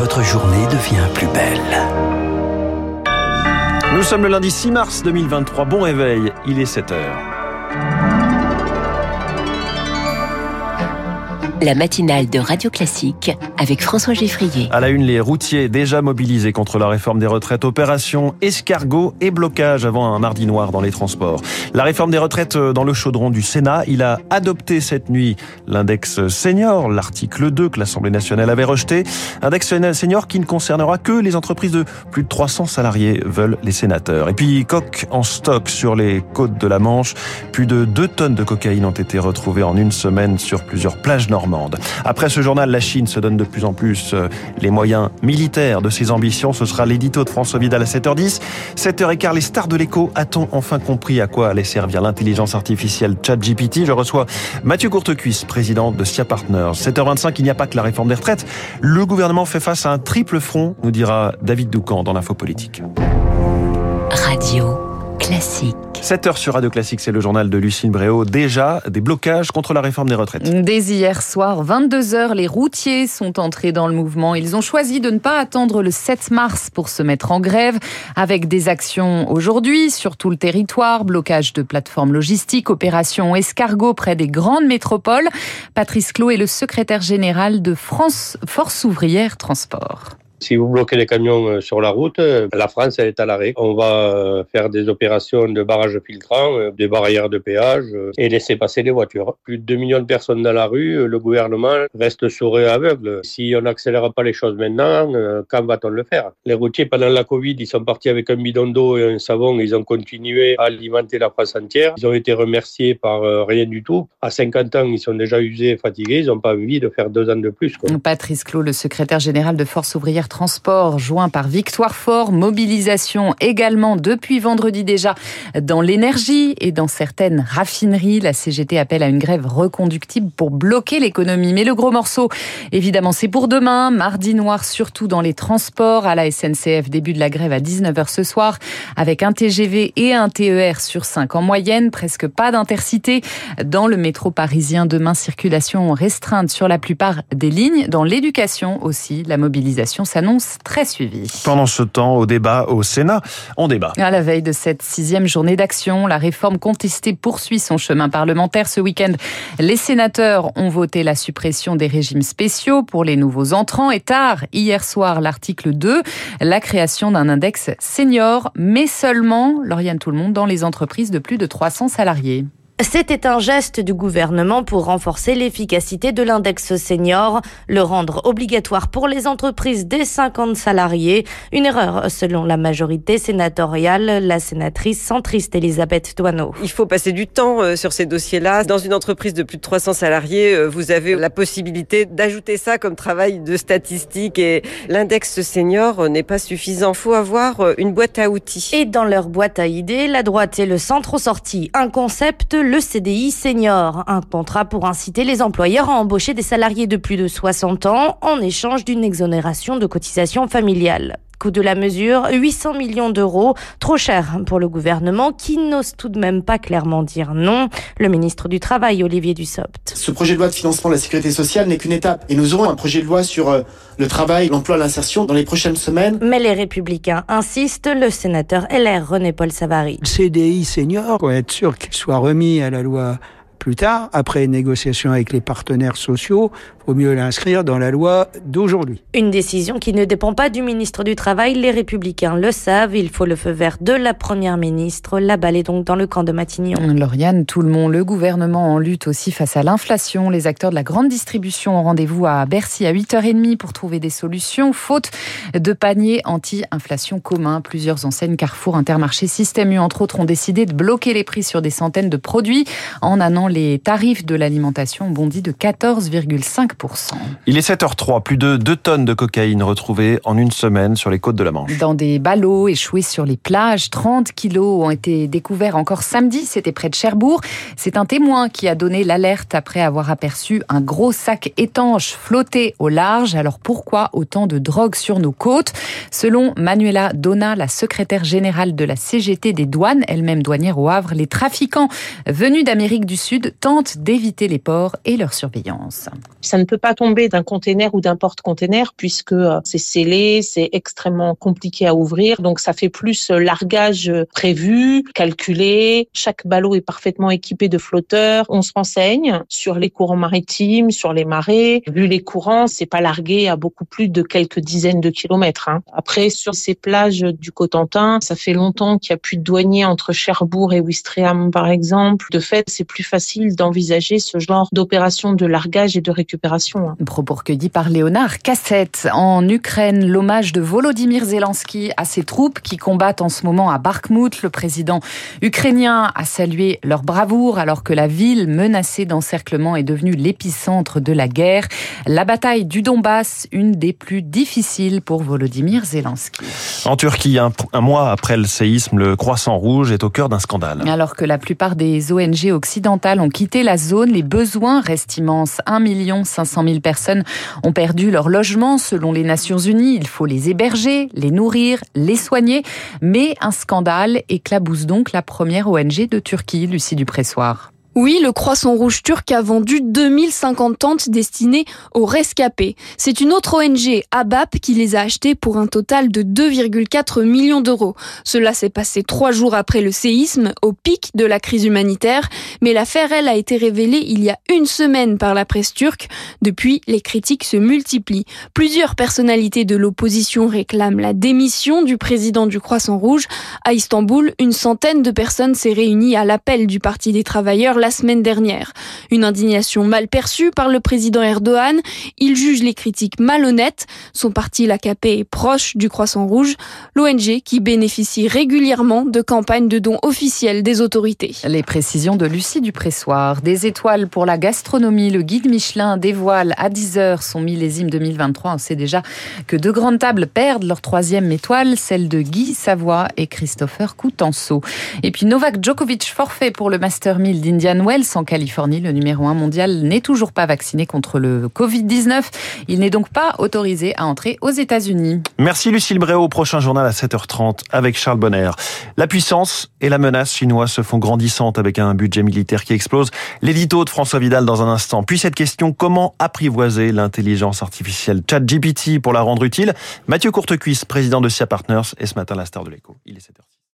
votre journée devient plus belle. Nous sommes le lundi 6 mars 2023. Bon réveil, il est 7 heures. La matinale de Radio Classique avec François Geffrier. À la une, les routiers déjà mobilisés contre la réforme des retraites, opération escargot et blocage avant un mardi noir dans les transports. La réforme des retraites dans le chaudron du Sénat, il a adopté cette nuit l'index senior, l'article 2 que l'Assemblée nationale avait rejeté. Index senior qui ne concernera que les entreprises de plus de 300 salariés, veulent les sénateurs. Et puis, coq en stock sur les côtes de la Manche. Plus de 2 tonnes de cocaïne ont été retrouvées en une semaine sur plusieurs plages normandes. Après ce journal, la Chine se donne de plus en plus euh, les moyens militaires de ses ambitions. Ce sera l'édito de François Vidal à 7h10. 7h15, les stars de l'écho. A-t-on enfin compris à quoi allait servir l'intelligence artificielle ChatGPT? Je reçois Mathieu Courtecuisse, président de SIA Partners. 7h25, il n'y a pas que la réforme des retraites. Le gouvernement fait face à un triple front, nous dira David Doucan dans l'info politique. Radio classique. 7 heures sur Radio Classique, c'est le journal de Lucine Bréau. Déjà, des blocages contre la réforme des retraites. Dès hier soir, 22 heures, les routiers sont entrés dans le mouvement. Ils ont choisi de ne pas attendre le 7 mars pour se mettre en grève, avec des actions aujourd'hui sur tout le territoire, blocage de plateformes logistiques, opération escargot près des grandes métropoles. Patrice Clot est le secrétaire général de France Force ouvrière Transport. Si vous bloquez les camions euh, sur la route, euh, la France elle est à l'arrêt. On va euh, faire des opérations de barrage filtrant, des barrières de péage et laisser passer les voitures. Plus de 2 millions de personnes dans la rue, le gouvernement reste sourd et aveugle. Si on n'accélère pas les choses maintenant, quand va-t-on le faire? Les routiers, pendant la Covid, ils sont partis avec un bidon d'eau et un savon, ils ont continué à alimenter la France entière. Ils ont été remerciés par rien du tout. À 50 ans, ils sont déjà usés et fatigués, ils n'ont pas envie de faire deux ans de plus. Patrice Clot, le secrétaire général de Force ouvrière transport joint par Victoire Fort, mobilisation également depuis vendredi déjà dans l'énergie et dans certaines raffineries. La CGT appelle à une grève reconductible pour bloquer l'économie. Mais le gros morceau, évidemment, c'est pour demain. Mardi noir, surtout dans les transports. À la SNCF, début de la grève à 19h ce soir, avec un TGV et un TER sur 5 en moyenne. Presque pas d'intercité. Dans le métro parisien, demain, circulation restreinte sur la plupart des lignes. Dans l'éducation aussi, la mobilisation, annonce très suivie. Pendant ce temps, au débat au Sénat, on débat. À la veille de cette sixième journée d'action, la réforme contestée poursuit son chemin parlementaire. Ce week-end, les sénateurs ont voté la suppression des régimes spéciaux pour les nouveaux entrants et tard, hier soir, l'article 2, la création d'un index senior, mais seulement, Lauriane Tout le monde, dans les entreprises de plus de 300 salariés. C'était un geste du gouvernement pour renforcer l'efficacité de l'index senior, le rendre obligatoire pour les entreprises des 50 salariés. Une erreur selon la majorité sénatoriale, la sénatrice centriste Elisabeth Douaneau. Il faut passer du temps euh, sur ces dossiers-là. Dans une entreprise de plus de 300 salariés, euh, vous avez la possibilité d'ajouter ça comme travail de statistique et l'index senior n'est pas suffisant. Il faut avoir euh, une boîte à outils. Et dans leur boîte à idées, la droite et le centre ont sorti un concept le CDI senior, un contrat pour inciter les employeurs à embaucher des salariés de plus de 60 ans en échange d'une exonération de cotisation familiale. Coût de la mesure, 800 millions d'euros, trop cher pour le gouvernement qui n'ose tout de même pas clairement dire non. Le ministre du Travail, Olivier Dussopt. Ce projet de loi de financement de la sécurité sociale n'est qu'une étape et nous aurons un projet de loi sur euh, le travail, l'emploi, l'insertion dans les prochaines semaines. Mais les républicains insistent, le sénateur LR René-Paul Savary. CDI senior, pour être sûr qu'il soit remis à la loi plus tard, après négociation avec les partenaires sociaux, vaut mieux l'inscrire dans la loi d'aujourd'hui. Une décision qui ne dépend pas du ministre du Travail. Les Républicains le savent. Il faut le feu vert de la Première ministre. La balle est donc dans le camp de Matignon. Lauriane, tout le monde, le gouvernement en lutte aussi face à l'inflation. Les acteurs de la grande distribution ont rendez-vous à Bercy à 8h30 pour trouver des solutions. Faute de panier anti-inflation commun, plusieurs enseignes Carrefour, Intermarché, Système U, entre autres, ont décidé de bloquer les prix sur des centaines de produits en annonçant les tarifs de l'alimentation ont bondi de 14,5%. Il est 7h03, plus de 2 tonnes de cocaïne retrouvées en une semaine sur les côtes de la Manche. Dans des ballots échoués sur les plages, 30 kilos ont été découverts encore samedi, c'était près de Cherbourg. C'est un témoin qui a donné l'alerte après avoir aperçu un gros sac étanche flotter au large. Alors pourquoi autant de drogue sur nos côtes? Selon Manuela Donna, la secrétaire générale de la CGT des douanes, elle-même douanière au Havre, les trafiquants venus d'Amérique du Sud tentent d'éviter les ports et leur surveillance. Ça ne peut pas tomber d'un container ou d'un porte-container puisque euh, c'est scellé, c'est extrêmement compliqué à ouvrir. Donc ça fait plus largage prévu, calculé. Chaque ballot est parfaitement équipé de flotteurs. On se renseigne sur les courants maritimes, sur les marées. Vu les courants, c'est pas largué à beaucoup plus de quelques dizaines de kilomètres. Hein. Après, sur ces plages du Cotentin, ça fait longtemps qu'il n'y a plus de douaniers entre Cherbourg et Ouistreham, par exemple. De fait, c'est plus facile d'envisager ce genre d'opération de largage et de récupération. Hein. Propos recueillis par Léonard Cassette. En Ukraine, l'hommage de Volodymyr Zelensky à ses troupes qui combattent en ce moment à Bakhmut. Le président ukrainien a salué leur bravoure alors que la ville menacée d'encerclement est devenue l'épicentre de la guerre. La bataille du Donbass, une des plus difficiles pour Volodymyr Zelensky. En Turquie, un, un mois après le séisme, le Croissant Rouge est au cœur d'un scandale. Alors que la plupart des ONG occidentales ont quitté la zone, les besoins restent immenses. 1 500 000 personnes ont perdu leur logement selon les Nations Unies. Il faut les héberger, les nourrir, les soigner. Mais un scandale éclabousse donc la première ONG de Turquie, Lucie Dupressoir. Oui, le Croissant Rouge turc a vendu 2050 tentes destinées aux rescapés. C'est une autre ONG, ABAP, qui les a achetées pour un total de 2,4 millions d'euros. Cela s'est passé trois jours après le séisme, au pic de la crise humanitaire, mais l'affaire, elle, a été révélée il y a une semaine par la presse turque. Depuis, les critiques se multiplient. Plusieurs personnalités de l'opposition réclament la démission du président du Croissant Rouge. À Istanbul, une centaine de personnes s'est réunie à l'appel du Parti des travailleurs la semaine dernière. Une indignation mal perçue par le président Erdogan. Il juge les critiques malhonnêtes. Son parti, l'AKP, est proche du Croissant Rouge, l'ONG qui bénéficie régulièrement de campagnes de dons officielles des autorités. Les précisions de Lucie Dupressoir. Des étoiles pour la gastronomie. Le guide Michelin dévoile à 10h son millésime 2023. On sait déjà que deux grandes tables perdent leur troisième étoile, celle de Guy Savoie et Christopher Coutenceau. Et puis Novak Djokovic forfait pour le Master 1000 d'India Wells en Californie, le numéro 1 mondial, n'est toujours pas vacciné contre le Covid-19. Il n'est donc pas autorisé à entrer aux États-Unis. Merci Lucille Bréau. Prochain journal à 7h30 avec Charles Bonner. La puissance et la menace chinoise se font grandissantes avec un budget militaire qui explose. L'édito de François Vidal dans un instant. Puis cette question, comment apprivoiser l'intelligence artificielle ChatGPT pour la rendre utile? Mathieu Courtecuisse, président de SIA Partners, est ce matin la star de l'écho. Il est 7h.